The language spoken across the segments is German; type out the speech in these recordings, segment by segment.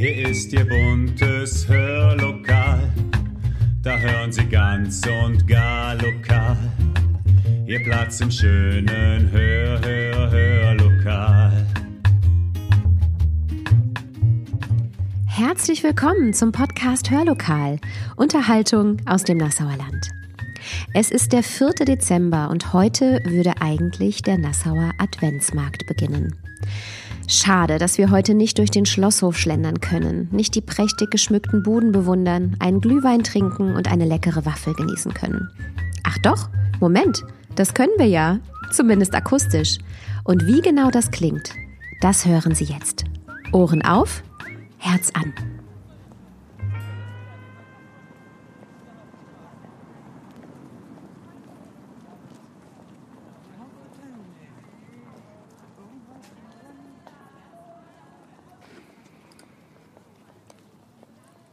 Hier ist Ihr buntes Hörlokal, da hören Sie ganz und gar lokal. Ihr Platz im schönen Hör, Hör, Hörlokal. Herzlich willkommen zum Podcast Hörlokal, Unterhaltung aus dem Nassauer Land. Es ist der 4. Dezember und heute würde eigentlich der Nassauer Adventsmarkt beginnen. Schade, dass wir heute nicht durch den Schlosshof schlendern können, nicht die prächtig geschmückten Buden bewundern, einen Glühwein trinken und eine leckere Waffel genießen können. Ach doch, Moment, das können wir ja, zumindest akustisch. Und wie genau das klingt, das hören Sie jetzt. Ohren auf, Herz an.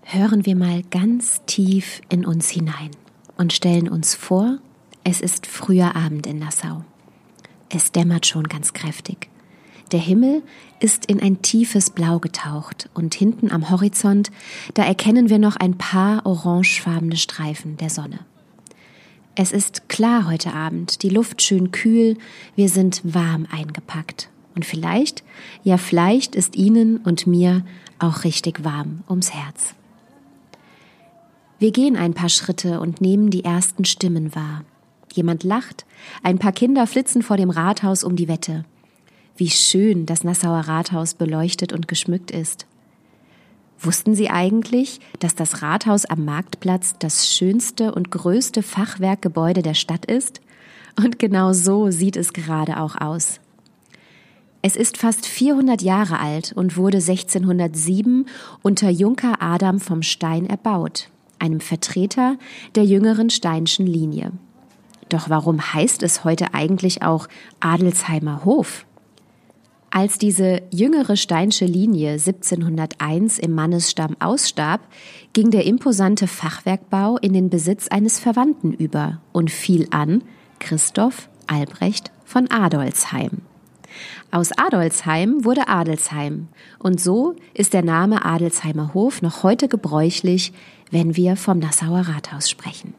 Hören wir mal ganz tief in uns hinein und stellen uns vor, es ist früher Abend in Nassau. Es dämmert schon ganz kräftig. Der Himmel ist in ein tiefes Blau getaucht und hinten am Horizont, da erkennen wir noch ein paar orangefarbene Streifen der Sonne. Es ist klar heute Abend, die Luft schön kühl, wir sind warm eingepackt. Und vielleicht, ja vielleicht ist Ihnen und mir auch richtig warm ums Herz. Wir gehen ein paar Schritte und nehmen die ersten Stimmen wahr. Jemand lacht, ein paar Kinder flitzen vor dem Rathaus um die Wette. Wie schön das Nassauer Rathaus beleuchtet und geschmückt ist. Wussten Sie eigentlich, dass das Rathaus am Marktplatz das schönste und größte Fachwerkgebäude der Stadt ist? Und genau so sieht es gerade auch aus. Es ist fast 400 Jahre alt und wurde 1607 unter Junker Adam vom Stein erbaut, einem Vertreter der jüngeren Steinschen Linie. Doch warum heißt es heute eigentlich auch Adelsheimer Hof? Als diese jüngere Steinsche Linie 1701 im Mannesstamm ausstarb, ging der imposante Fachwerkbau in den Besitz eines Verwandten über und fiel an Christoph Albrecht von Adolzheim. Aus Adolzheim wurde Adelsheim und so ist der Name Adelsheimer Hof noch heute gebräuchlich, wenn wir vom Nassauer Rathaus sprechen.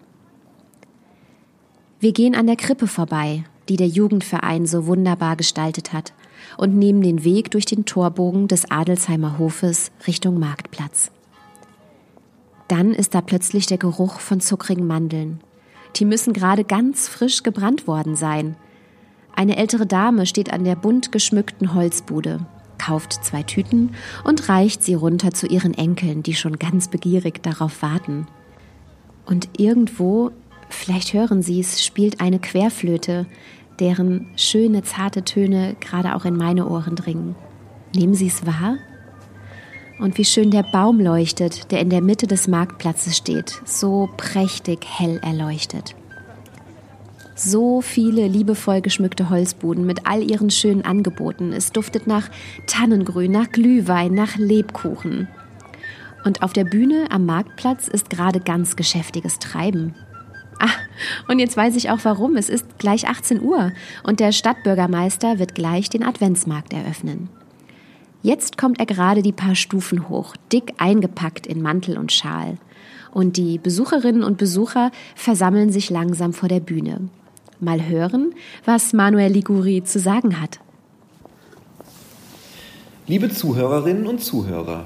Wir gehen an der Krippe vorbei, die der Jugendverein so wunderbar gestaltet hat, und nehmen den Weg durch den Torbogen des Adelsheimer Hofes Richtung Marktplatz. Dann ist da plötzlich der Geruch von zuckrigen Mandeln. Die müssen gerade ganz frisch gebrannt worden sein. Eine ältere Dame steht an der bunt geschmückten Holzbude, kauft zwei Tüten und reicht sie runter zu ihren Enkeln, die schon ganz begierig darauf warten. Und irgendwo, vielleicht hören Sie es, spielt eine Querflöte, deren schöne, zarte Töne gerade auch in meine Ohren dringen. Nehmen Sie es wahr? Und wie schön der Baum leuchtet, der in der Mitte des Marktplatzes steht, so prächtig hell erleuchtet. So viele liebevoll geschmückte Holzbuden mit all ihren schönen Angeboten. Es duftet nach Tannengrün, nach Glühwein, nach Lebkuchen. Und auf der Bühne am Marktplatz ist gerade ganz geschäftiges Treiben. Ah, und jetzt weiß ich auch warum. Es ist gleich 18 Uhr und der Stadtbürgermeister wird gleich den Adventsmarkt eröffnen. Jetzt kommt er gerade die paar Stufen hoch, dick eingepackt in Mantel und Schal. Und die Besucherinnen und Besucher versammeln sich langsam vor der Bühne. Mal hören, was Manuel Liguri zu sagen hat. Liebe Zuhörerinnen und Zuhörer,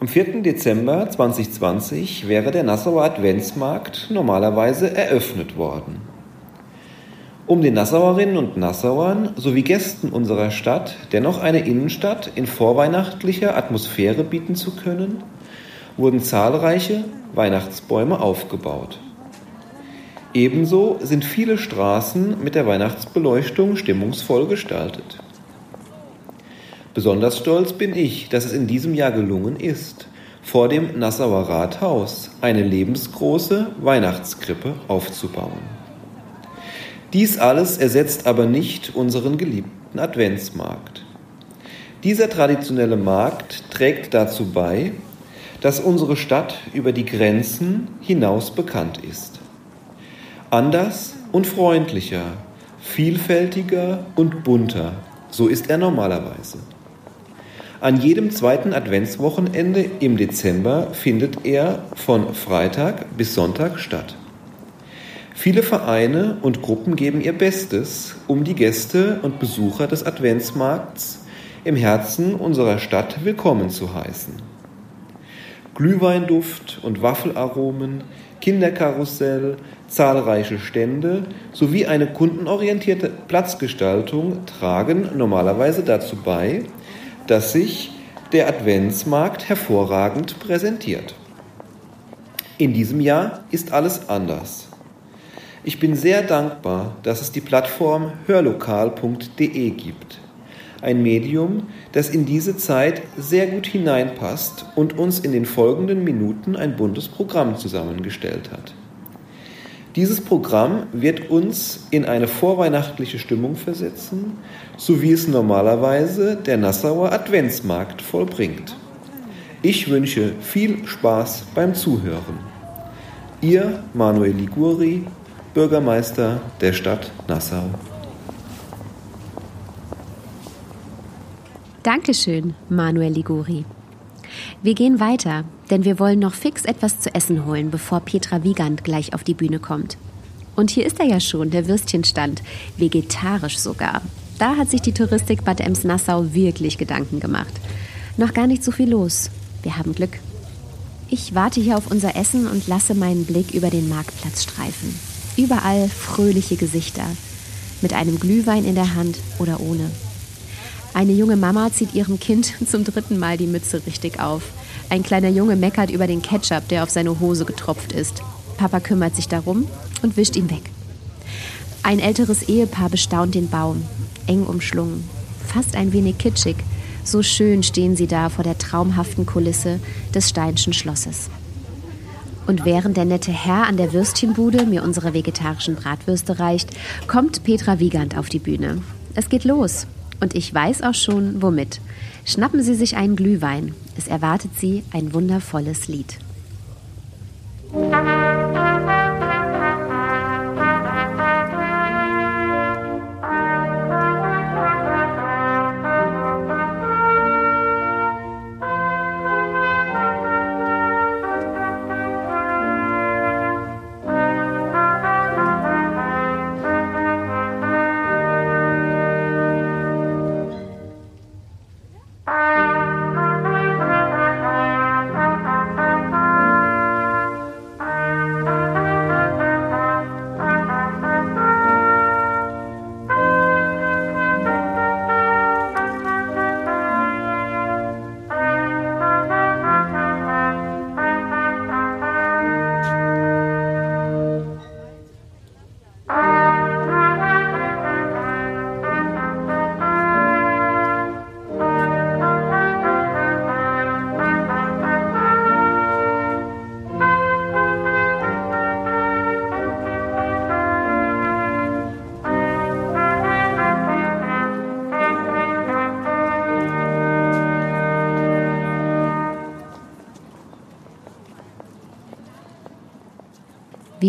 am 4. Dezember 2020 wäre der Nassauer Adventsmarkt normalerweise eröffnet worden. Um den Nassauerinnen und Nassauern sowie Gästen unserer Stadt dennoch eine Innenstadt in vorweihnachtlicher Atmosphäre bieten zu können, wurden zahlreiche Weihnachtsbäume aufgebaut. Ebenso sind viele Straßen mit der Weihnachtsbeleuchtung stimmungsvoll gestaltet. Besonders stolz bin ich, dass es in diesem Jahr gelungen ist, vor dem Nassauer Rathaus eine lebensgroße Weihnachtskrippe aufzubauen. Dies alles ersetzt aber nicht unseren geliebten Adventsmarkt. Dieser traditionelle Markt trägt dazu bei, dass unsere Stadt über die Grenzen hinaus bekannt ist. Anders und freundlicher, vielfältiger und bunter, so ist er normalerweise. An jedem zweiten Adventswochenende im Dezember findet er von Freitag bis Sonntag statt. Viele Vereine und Gruppen geben ihr Bestes, um die Gäste und Besucher des Adventsmarkts im Herzen unserer Stadt willkommen zu heißen. Glühweinduft und Waffelaromen, Kinderkarussell, zahlreiche Stände sowie eine kundenorientierte Platzgestaltung tragen normalerweise dazu bei, dass sich der Adventsmarkt hervorragend präsentiert. In diesem Jahr ist alles anders. Ich bin sehr dankbar, dass es die Plattform hörlokal.de gibt. Ein Medium, das in diese Zeit sehr gut hineinpasst und uns in den folgenden Minuten ein buntes Programm zusammengestellt hat. Dieses Programm wird uns in eine vorweihnachtliche Stimmung versetzen, so wie es normalerweise der Nassauer Adventsmarkt vollbringt. Ich wünsche viel Spaß beim Zuhören. Ihr Manuel Liguri, Bürgermeister der Stadt Nassau. Dankeschön, Manuel Liguri. Wir gehen weiter, denn wir wollen noch fix etwas zu essen holen, bevor Petra Wiegand gleich auf die Bühne kommt. Und hier ist er ja schon, der Würstchenstand, vegetarisch sogar. Da hat sich die Touristik Bad Ems-Nassau wirklich Gedanken gemacht. Noch gar nicht so viel los. Wir haben Glück. Ich warte hier auf unser Essen und lasse meinen Blick über den Marktplatz streifen. Überall fröhliche Gesichter, mit einem Glühwein in der Hand oder ohne. Eine junge Mama zieht ihrem Kind zum dritten Mal die Mütze richtig auf. Ein kleiner Junge meckert über den Ketchup, der auf seine Hose getropft ist. Papa kümmert sich darum und wischt ihn weg. Ein älteres Ehepaar bestaunt den Baum, eng umschlungen, fast ein wenig kitschig. So schön stehen sie da vor der traumhaften Kulisse des Steinschen Schlosses. Und während der nette Herr an der Würstchenbude mir unsere vegetarischen Bratwürste reicht, kommt Petra Wiegand auf die Bühne. Es geht los. Und ich weiß auch schon, womit. Schnappen Sie sich einen Glühwein. Es erwartet Sie ein wundervolles Lied.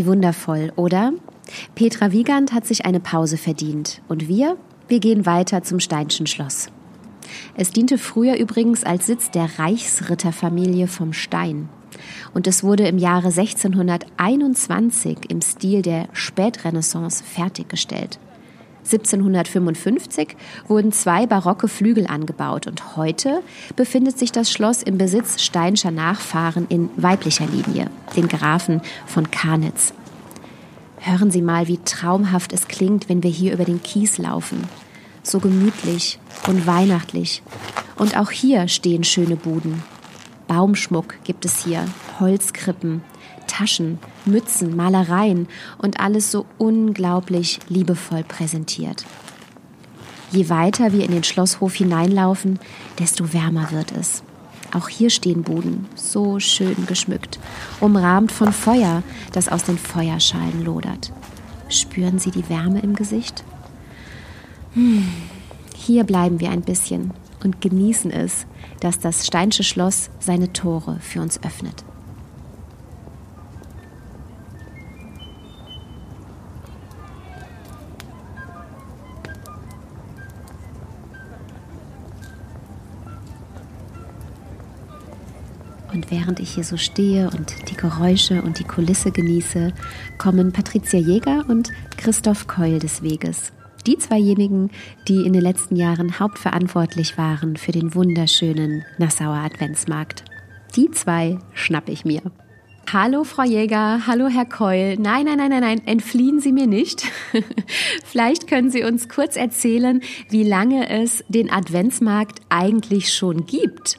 Wie wundervoll, oder? Petra Wiegand hat sich eine Pause verdient. Und wir? Wir gehen weiter zum Steinschen Schloss. Es diente früher übrigens als Sitz der Reichsritterfamilie vom Stein. Und es wurde im Jahre 1621 im Stil der Spätrenaissance fertiggestellt. 1755 wurden zwei barocke Flügel angebaut und heute befindet sich das Schloss im Besitz steinscher Nachfahren in weiblicher Linie, den Grafen von Karnitz. Hören Sie mal, wie traumhaft es klingt, wenn wir hier über den Kies laufen. So gemütlich und weihnachtlich. Und auch hier stehen schöne Buden. Baumschmuck gibt es hier, Holzkrippen, Taschen, Mützen, Malereien und alles so unglaublich liebevoll präsentiert. Je weiter wir in den Schlosshof hineinlaufen, desto wärmer wird es. Auch hier stehen Buden, so schön geschmückt, umrahmt von Feuer, das aus den Feuerschalen lodert. Spüren Sie die Wärme im Gesicht? Hm. Hier bleiben wir ein bisschen und genießen es, dass das Steinsche Schloss seine Tore für uns öffnet. Während ich hier so stehe und die Geräusche und die Kulisse genieße, kommen Patricia Jäger und Christoph Keul des Weges. Die zweijenigen, die in den letzten Jahren hauptverantwortlich waren für den wunderschönen Nassauer Adventsmarkt. Die zwei schnapp ich mir. Hallo, Frau Jäger. Hallo, Herr Keul. Nein, nein, nein, nein, nein, entfliehen Sie mir nicht. Vielleicht können Sie uns kurz erzählen, wie lange es den Adventsmarkt eigentlich schon gibt.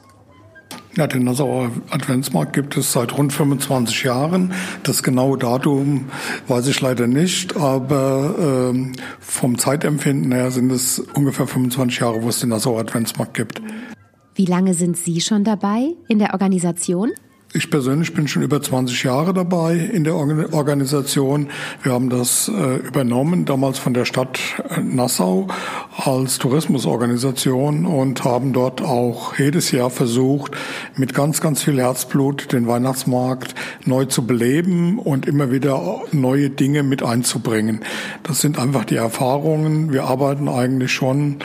Ja, den Nassauer Adventsmarkt gibt es seit rund 25 Jahren. Das genaue Datum weiß ich leider nicht, aber ähm, vom Zeitempfinden her sind es ungefähr 25 Jahre, wo es den Nassauer Adventsmarkt gibt. Wie lange sind Sie schon dabei in der Organisation? Ich persönlich bin schon über 20 Jahre dabei in der Organisation. Wir haben das äh, übernommen, damals von der Stadt äh, Nassau als Tourismusorganisation und haben dort auch jedes Jahr versucht, mit ganz, ganz viel Herzblut den Weihnachtsmarkt neu zu beleben und immer wieder neue Dinge mit einzubringen. Das sind einfach die Erfahrungen. Wir arbeiten eigentlich schon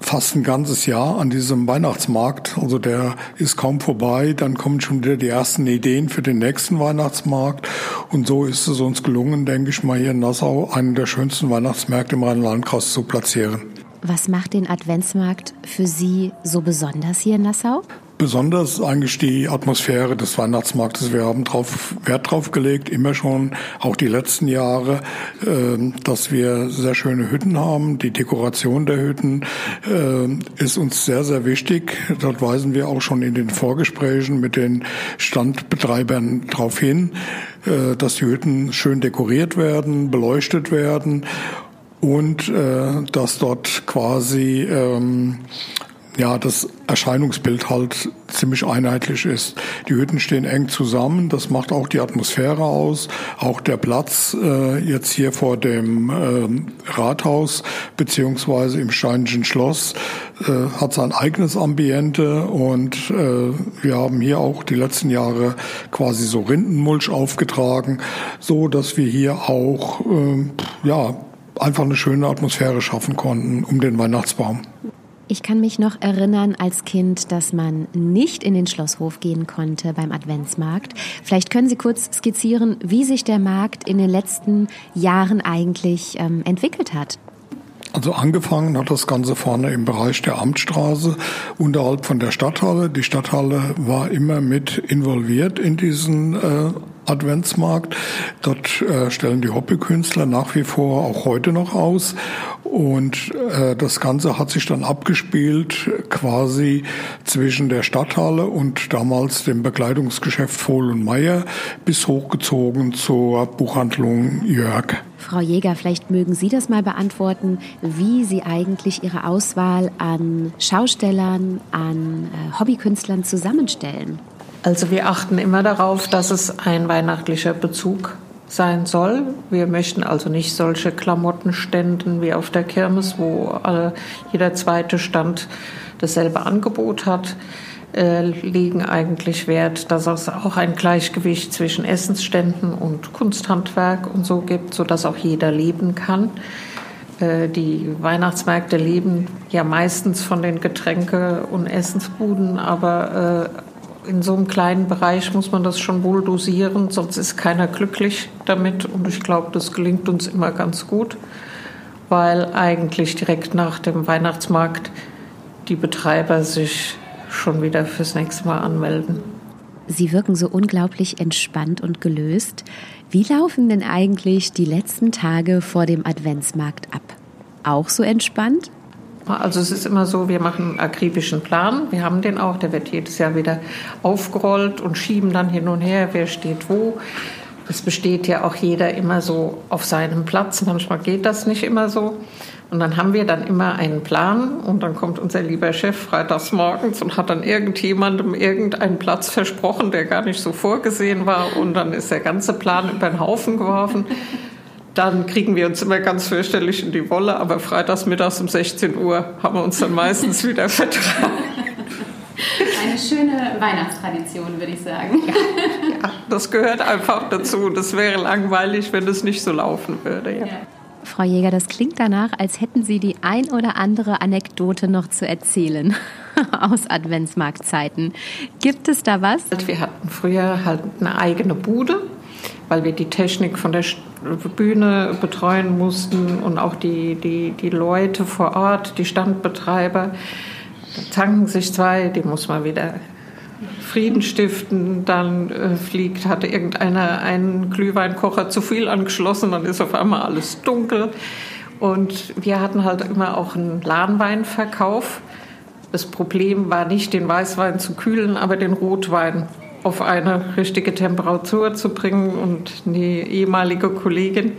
fast ein ganzes Jahr an diesem Weihnachtsmarkt. Also der ist kaum vorbei. Dann kommen schon wieder die ersten Ideen für den nächsten Weihnachtsmarkt. Und so ist es uns gelungen, denke ich mal, hier in Nassau einen der schönsten Weihnachtsmärkte im Rheinland-Kreis zu platzieren. Was macht den Adventsmarkt für Sie so besonders hier in Nassau? Besonders eigentlich die Atmosphäre des Weihnachtsmarktes. Wir haben drauf, Wert drauf gelegt, immer schon, auch die letzten Jahre, äh, dass wir sehr schöne Hütten haben. Die Dekoration der Hütten äh, ist uns sehr, sehr wichtig. Dort weisen wir auch schon in den Vorgesprächen mit den Standbetreibern darauf hin, äh, dass die Hütten schön dekoriert werden, beleuchtet werden und äh, dass dort quasi ähm, ja, das Erscheinungsbild halt ziemlich einheitlich ist. Die Hütten stehen eng zusammen, das macht auch die Atmosphäre aus. Auch der Platz äh, jetzt hier vor dem äh, Rathaus beziehungsweise im Steinischen Schloss äh, hat sein eigenes Ambiente und äh, wir haben hier auch die letzten Jahre quasi so Rindenmulch aufgetragen, so dass wir hier auch äh, ja einfach eine schöne Atmosphäre schaffen konnten um den Weihnachtsbaum. Ich kann mich noch erinnern als Kind, dass man nicht in den Schlosshof gehen konnte beim Adventsmarkt. Vielleicht können Sie kurz skizzieren, wie sich der Markt in den letzten Jahren eigentlich ähm, entwickelt hat. Also angefangen hat das Ganze vorne im Bereich der Amtsstraße unterhalb von der Stadthalle. Die Stadthalle war immer mit involviert in diesen äh, Adventsmarkt. Dort äh, stellen die Hobbykünstler nach wie vor auch heute noch aus. Und äh, das Ganze hat sich dann abgespielt quasi zwischen der Stadthalle und damals dem Bekleidungsgeschäft Vohl und Meier bis hochgezogen zur Buchhandlung Jörg. Frau Jäger, vielleicht mögen Sie das mal beantworten, wie Sie eigentlich Ihre Auswahl an Schaustellern, an äh, Hobbykünstlern zusammenstellen. Also wir achten immer darauf, dass es ein weihnachtlicher Bezug sein soll. Wir möchten also nicht solche Klamottenständen wie auf der Kirmes, wo alle, jeder zweite Stand dasselbe Angebot hat, äh, legen eigentlich Wert, dass es auch ein Gleichgewicht zwischen Essensständen und Kunsthandwerk und so gibt, sodass auch jeder leben kann. Äh, die Weihnachtsmärkte leben ja meistens von den Getränke- und Essensbuden, aber äh, in so einem kleinen Bereich muss man das schon wohl dosieren, sonst ist keiner glücklich damit. Und ich glaube, das gelingt uns immer ganz gut, weil eigentlich direkt nach dem Weihnachtsmarkt die Betreiber sich schon wieder fürs nächste Mal anmelden. Sie wirken so unglaublich entspannt und gelöst. Wie laufen denn eigentlich die letzten Tage vor dem Adventsmarkt ab? Auch so entspannt? Also es ist immer so, wir machen einen akribischen Plan. Wir haben den auch, der wird jedes Jahr wieder aufgerollt und schieben dann hin und her, wer steht wo. Es besteht ja auch jeder immer so auf seinem Platz. Manchmal geht das nicht immer so. Und dann haben wir dann immer einen Plan und dann kommt unser lieber Chef freitags morgens und hat dann irgendjemandem irgendeinen Platz versprochen, der gar nicht so vorgesehen war. Und dann ist der ganze Plan über den Haufen geworfen dann kriegen wir uns immer ganz fürchterlich in die Wolle, aber freitags mittags um 16 Uhr haben wir uns dann meistens wieder vertragen. Eine schöne Weihnachtstradition, würde ich sagen. Ja, ja, das gehört einfach dazu. Das wäre langweilig, wenn es nicht so laufen würde. Ja. Ja. Frau Jäger, das klingt danach, als hätten Sie die ein oder andere Anekdote noch zu erzählen. aus Adventsmarktzeiten. Gibt es da was? Wir hatten früher halt eine eigene Bude, weil wir die Technik von der Bühne betreuen mussten und auch die, die, die Leute vor Ort, die Standbetreiber. Da zanken sich zwei, die muss man wieder Frieden stiften, dann äh, fliegt, hatte irgendeiner einen Glühweinkocher zu viel angeschlossen, dann ist auf einmal alles dunkel. Und wir hatten halt immer auch einen Lahnweinverkauf. Das Problem war nicht, den Weißwein zu kühlen, aber den Rotwein auf eine richtige Temperatur zu bringen. Und die ehemalige Kollegin,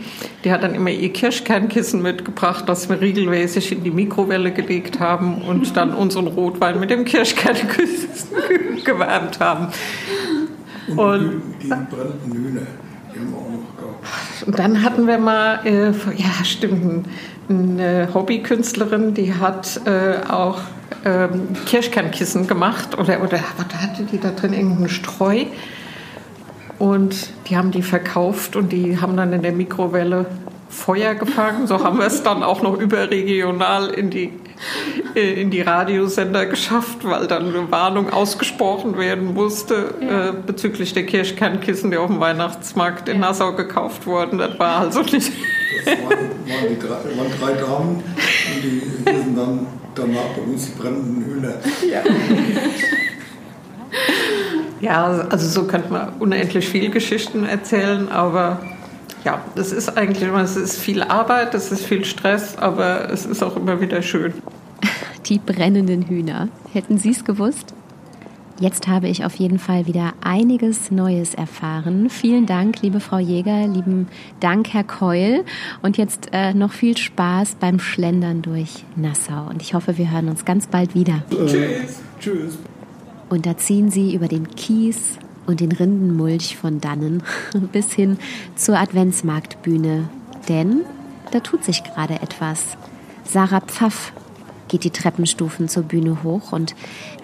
die hat dann immer ihr Kirschkernkissen mitgebracht, das wir regelmäßig in die Mikrowelle gelegt haben und dann unseren Rotwein mit dem Kirschkernkissen gewärmt haben. Und, und die, die brennenden Hühner. Und dann hatten wir mal, äh, ja stimmt, eine Hobbykünstlerin, die hat äh, auch ähm, Kirschkernkissen gemacht oder, oder was hatte die da drin? Irgendeinen Streu. Und die haben die verkauft und die haben dann in der Mikrowelle Feuer gefangen. So haben wir es dann auch noch überregional in die, in die Radiosender geschafft, weil dann eine Warnung ausgesprochen werden musste ja. äh, bezüglich der Kirschkernkissen, die auf dem Weihnachtsmarkt in ja. Nassau gekauft wurden. Das war also nicht. Das waren, waren, die drei, waren drei Damen und die sind dann danach bei uns die brennenden Hühner. Ja. ja, also so könnte man unendlich viele Geschichten erzählen, aber ja, es ist eigentlich immer, es ist viel Arbeit, es ist viel Stress, aber es ist auch immer wieder schön. Die brennenden Hühner. Hätten Sie es gewusst? Jetzt habe ich auf jeden Fall wieder einiges Neues erfahren. Vielen Dank, liebe Frau Jäger, lieben Dank, Herr Keul. Und jetzt äh, noch viel Spaß beim Schlendern durch Nassau. Und ich hoffe, wir hören uns ganz bald wieder. Tschüss. Tschüss. Und da ziehen Sie über den Kies und den Rindenmulch von dannen bis hin zur Adventsmarktbühne. Denn da tut sich gerade etwas. Sarah Pfaff geht die Treppenstufen zur Bühne hoch und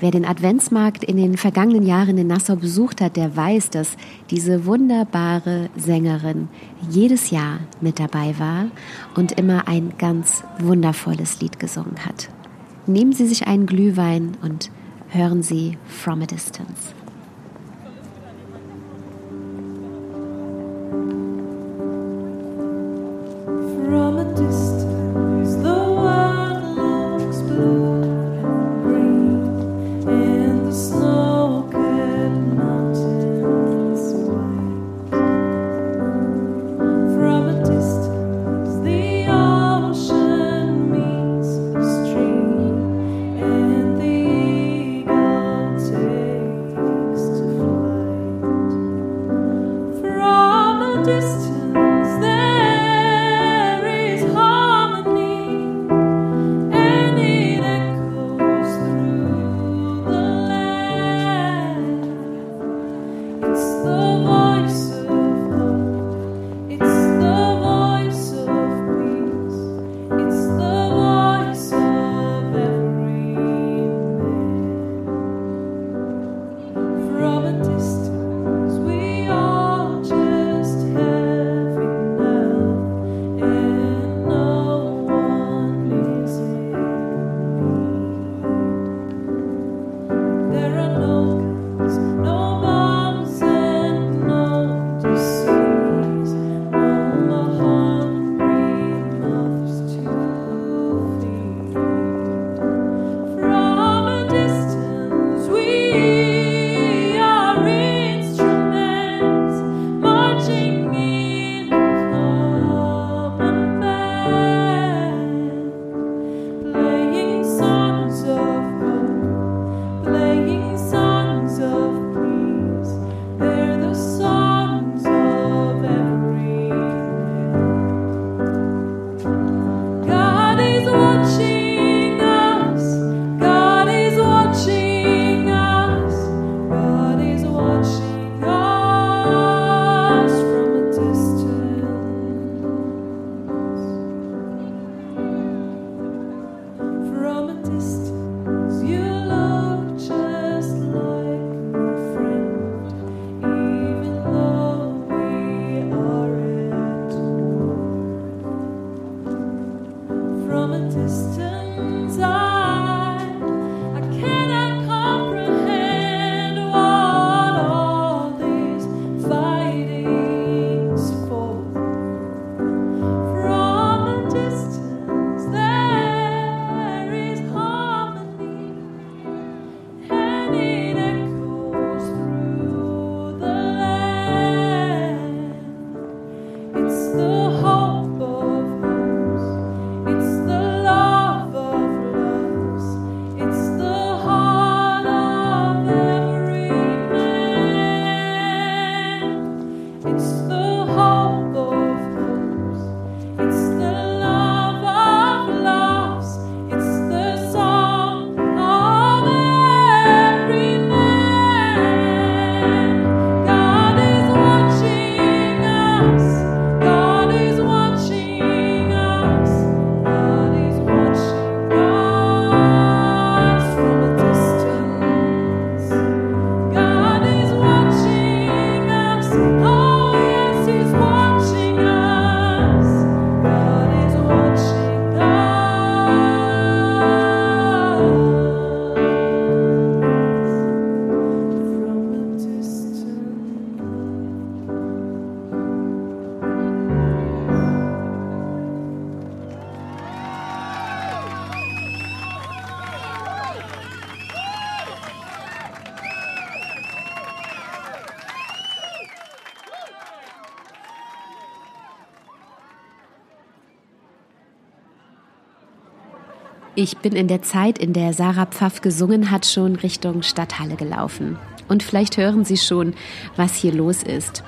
wer den Adventsmarkt in den vergangenen Jahren in Nassau besucht hat, der weiß, dass diese wunderbare Sängerin jedes Jahr mit dabei war und immer ein ganz wundervolles Lied gesungen hat. Nehmen Sie sich einen Glühwein und hören Sie From a Distance. Ich bin in der Zeit, in der Sarah Pfaff gesungen hat, schon Richtung Stadthalle gelaufen. Und vielleicht hören Sie schon, was hier los ist.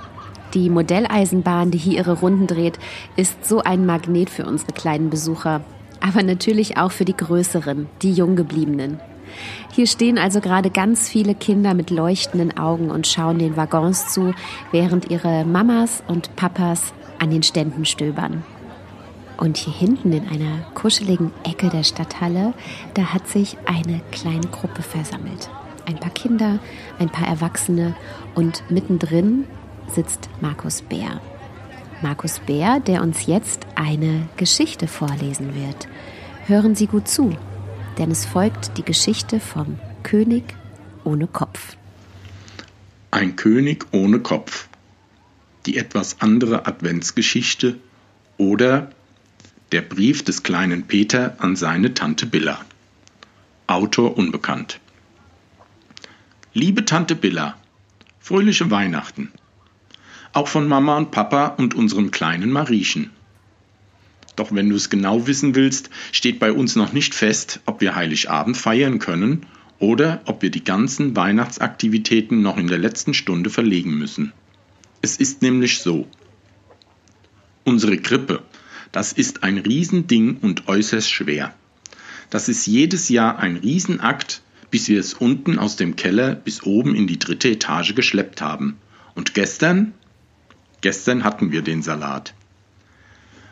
Die Modelleisenbahn, die hier ihre Runden dreht, ist so ein Magnet für unsere kleinen Besucher. Aber natürlich auch für die größeren, die Junggebliebenen. Hier stehen also gerade ganz viele Kinder mit leuchtenden Augen und schauen den Waggons zu, während ihre Mamas und Papas an den Ständen stöbern. Und hier hinten in einer kuscheligen Ecke der Stadthalle, da hat sich eine kleine Gruppe versammelt. Ein paar Kinder, ein paar Erwachsene und mittendrin sitzt Markus Bär. Markus Bär, der uns jetzt eine Geschichte vorlesen wird. Hören Sie gut zu, denn es folgt die Geschichte vom König ohne Kopf. Ein König ohne Kopf. Die etwas andere Adventsgeschichte oder der Brief des kleinen Peter an seine Tante Billa. Autor unbekannt. Liebe Tante Billa, fröhliche Weihnachten. Auch von Mama und Papa und unserem kleinen Mariechen. Doch wenn du es genau wissen willst, steht bei uns noch nicht fest, ob wir Heiligabend feiern können oder ob wir die ganzen Weihnachtsaktivitäten noch in der letzten Stunde verlegen müssen. Es ist nämlich so. Unsere Krippe, das ist ein Riesending und äußerst schwer. Das ist jedes Jahr ein Riesenakt, bis wir es unten aus dem Keller bis oben in die dritte Etage geschleppt haben. Und gestern? Gestern hatten wir den Salat.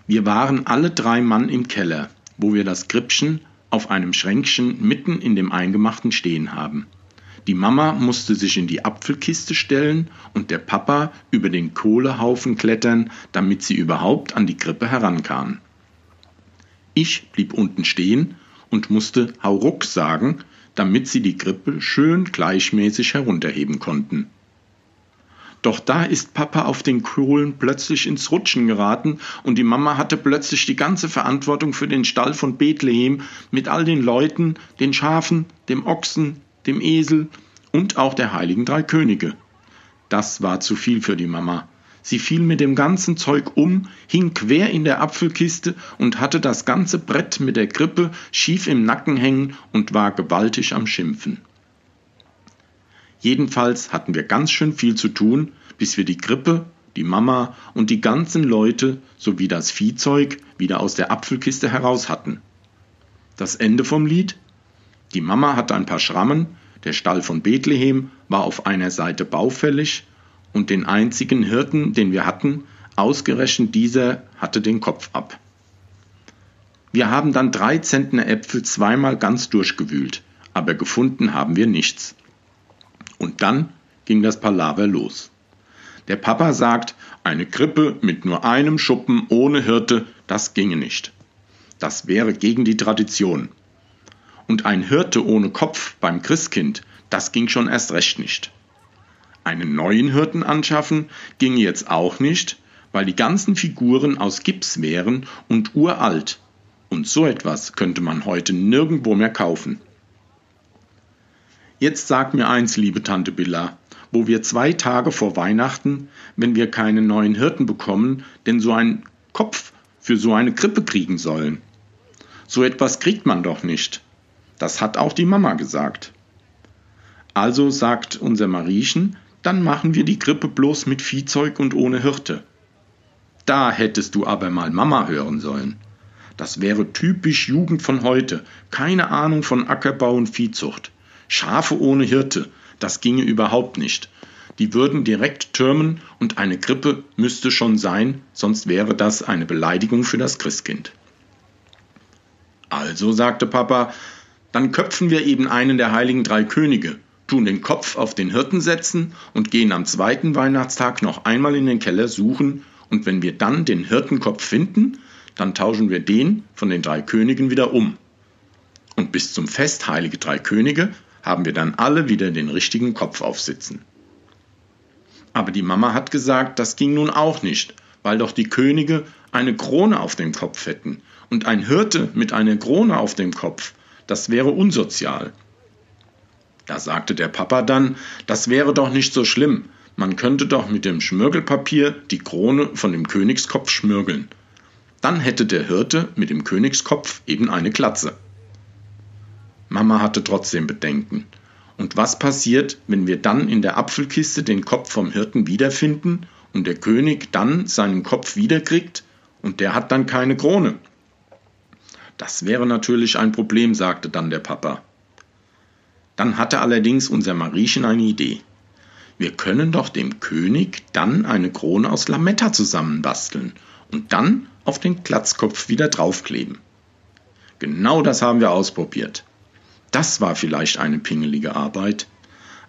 Wir waren alle drei Mann im Keller, wo wir das Krippchen auf einem Schränkchen mitten in dem Eingemachten stehen haben. Die Mama musste sich in die Apfelkiste stellen und der Papa über den Kohlehaufen klettern, damit sie überhaupt an die Krippe herankam. Ich blieb unten stehen und musste Hauruck sagen, damit sie die Krippe schön gleichmäßig herunterheben konnten. Doch da ist Papa auf den Kohlen plötzlich ins Rutschen geraten und die Mama hatte plötzlich die ganze Verantwortung für den Stall von Bethlehem mit all den Leuten, den Schafen, dem Ochsen, dem Esel und auch der heiligen drei Könige. Das war zu viel für die Mama. Sie fiel mit dem ganzen Zeug um, hing quer in der Apfelkiste und hatte das ganze Brett mit der Krippe schief im Nacken hängen und war gewaltig am Schimpfen. Jedenfalls hatten wir ganz schön viel zu tun, bis wir die Krippe, die Mama und die ganzen Leute sowie das Viehzeug wieder aus der Apfelkiste heraus hatten. Das Ende vom Lied? Die Mama hatte ein paar Schrammen, der Stall von Bethlehem war auf einer Seite baufällig und den einzigen Hirten, den wir hatten, ausgerechnet dieser hatte den Kopf ab. Wir haben dann drei Zentner Äpfel zweimal ganz durchgewühlt, aber gefunden haben wir nichts. Und dann ging das Palaver los. Der Papa sagt, eine Krippe mit nur einem Schuppen ohne Hirte, das ginge nicht. Das wäre gegen die Tradition. Und ein Hirte ohne Kopf beim Christkind, das ging schon erst recht nicht. Einen neuen Hirten anschaffen ging jetzt auch nicht, weil die ganzen Figuren aus Gips wären und uralt. Und so etwas könnte man heute nirgendwo mehr kaufen. Jetzt sag mir eins, liebe Tante Billa, wo wir zwei Tage vor Weihnachten, wenn wir keinen neuen Hirten bekommen, denn so einen Kopf für so eine Krippe kriegen sollen. So etwas kriegt man doch nicht. Das hat auch die Mama gesagt. Also sagt unser Mariechen, dann machen wir die Krippe bloß mit Viehzeug und ohne Hirte. Da hättest du aber mal Mama hören sollen. Das wäre typisch Jugend von heute, keine Ahnung von Ackerbau und Viehzucht. Schafe ohne Hirte, das ginge überhaupt nicht. Die würden direkt türmen und eine Krippe müsste schon sein, sonst wäre das eine Beleidigung für das Christkind. Also, sagte Papa, dann köpfen wir eben einen der heiligen drei Könige, tun den Kopf auf den Hirten setzen und gehen am zweiten Weihnachtstag noch einmal in den Keller suchen, und wenn wir dann den Hirtenkopf finden, dann tauschen wir den von den drei Königen wieder um. Und bis zum Fest Heilige Drei Könige haben wir dann alle wieder den richtigen Kopf aufsitzen. Aber die Mama hat gesagt, das ging nun auch nicht, weil doch die Könige eine Krone auf dem Kopf hätten und ein Hirte mit einer Krone auf dem Kopf, das wäre unsozial. Da sagte der Papa dann, das wäre doch nicht so schlimm, man könnte doch mit dem Schmirgelpapier die Krone von dem Königskopf schmirgeln. Dann hätte der Hirte mit dem Königskopf eben eine Glatze. Mama hatte trotzdem Bedenken. Und was passiert, wenn wir dann in der Apfelkiste den Kopf vom Hirten wiederfinden und der König dann seinen Kopf wiederkriegt und der hat dann keine Krone? Das wäre natürlich ein Problem, sagte dann der Papa. Dann hatte allerdings unser Mariechen eine Idee. Wir können doch dem König dann eine Krone aus Lametta zusammenbasteln und dann auf den Glatzkopf wieder draufkleben. Genau das haben wir ausprobiert. Das war vielleicht eine pingelige Arbeit,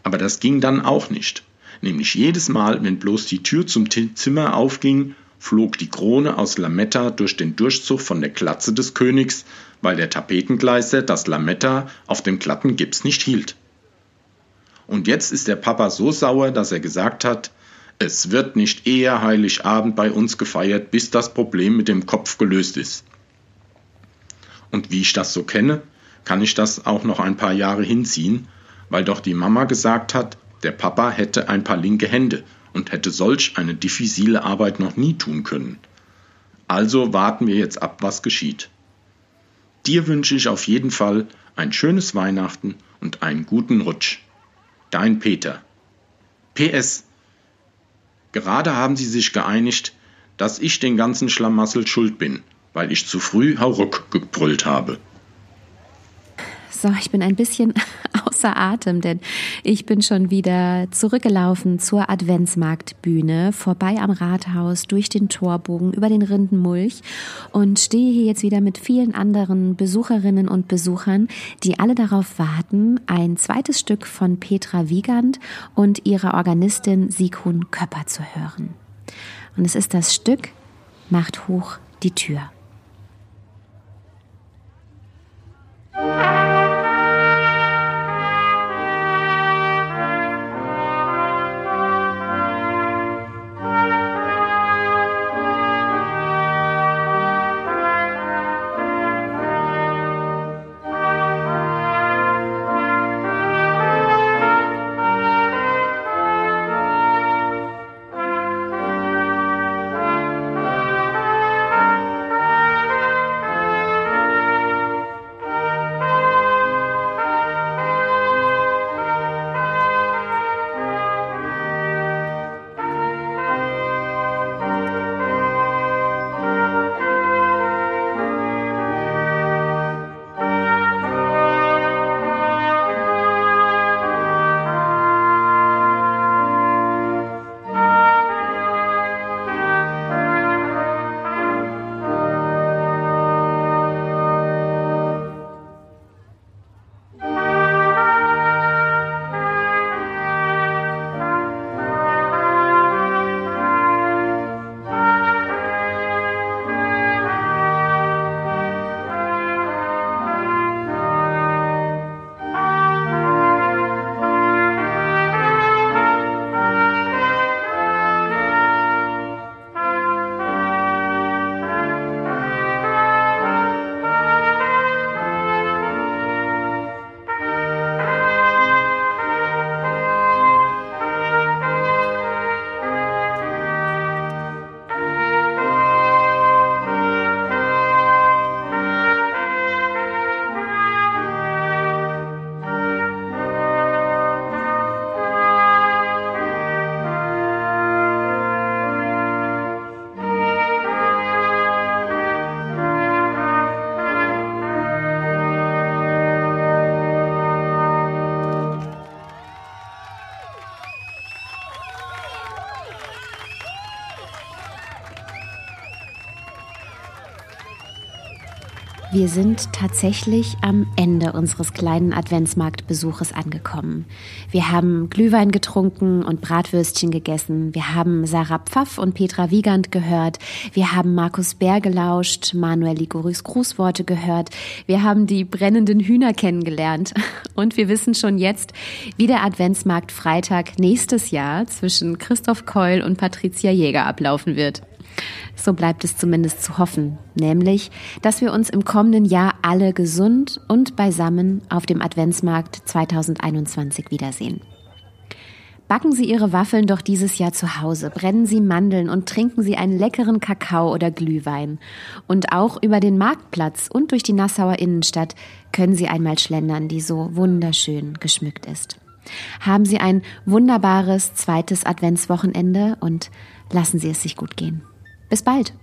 aber das ging dann auch nicht. Nämlich jedes Mal, wenn bloß die Tür zum Zimmer aufging, flog die Krone aus Lametta durch den Durchzug von der Glatze des Königs, weil der Tapetengleister das Lametta auf dem glatten Gips nicht hielt. Und jetzt ist der Papa so sauer, dass er gesagt hat, es wird nicht eher Heiligabend bei uns gefeiert, bis das Problem mit dem Kopf gelöst ist. Und wie ich das so kenne, kann ich das auch noch ein paar Jahre hinziehen, weil doch die Mama gesagt hat, der Papa hätte ein paar linke Hände und hätte solch eine diffizile Arbeit noch nie tun können. Also warten wir jetzt ab, was geschieht. Dir wünsche ich auf jeden Fall ein schönes Weihnachten und einen guten Rutsch. Dein Peter. PS. Gerade haben sie sich geeinigt, dass ich den ganzen Schlamassel schuld bin, weil ich zu früh Hauruck gebrüllt habe. So, ich bin ein bisschen außer Atem, denn ich bin schon wieder zurückgelaufen zur Adventsmarktbühne, vorbei am Rathaus, durch den Torbogen, über den Rindenmulch und stehe hier jetzt wieder mit vielen anderen Besucherinnen und Besuchern, die alle darauf warten, ein zweites Stück von Petra Wiegand und ihrer Organistin Sigrun Köpper zu hören. Und es ist das Stück Macht hoch die Tür. Wir sind tatsächlich am Ende unseres kleinen Adventsmarktbesuches angekommen. Wir haben Glühwein getrunken und Bratwürstchen gegessen. Wir haben Sarah Pfaff und Petra Wiegand gehört. Wir haben Markus Bär gelauscht, Manuel Ligurys Grußworte gehört. Wir haben die brennenden Hühner kennengelernt. Und wir wissen schon jetzt, wie der Adventsmarkt Freitag nächstes Jahr zwischen Christoph Keul und Patricia Jäger ablaufen wird. So bleibt es zumindest zu hoffen, nämlich, dass wir uns im kommenden Jahr alle gesund und beisammen auf dem Adventsmarkt 2021 wiedersehen. Backen Sie Ihre Waffeln doch dieses Jahr zu Hause, brennen Sie Mandeln und trinken Sie einen leckeren Kakao oder Glühwein. Und auch über den Marktplatz und durch die Nassauer Innenstadt können Sie einmal schlendern, die so wunderschön geschmückt ist. Haben Sie ein wunderbares zweites Adventswochenende und lassen Sie es sich gut gehen. Bis bald.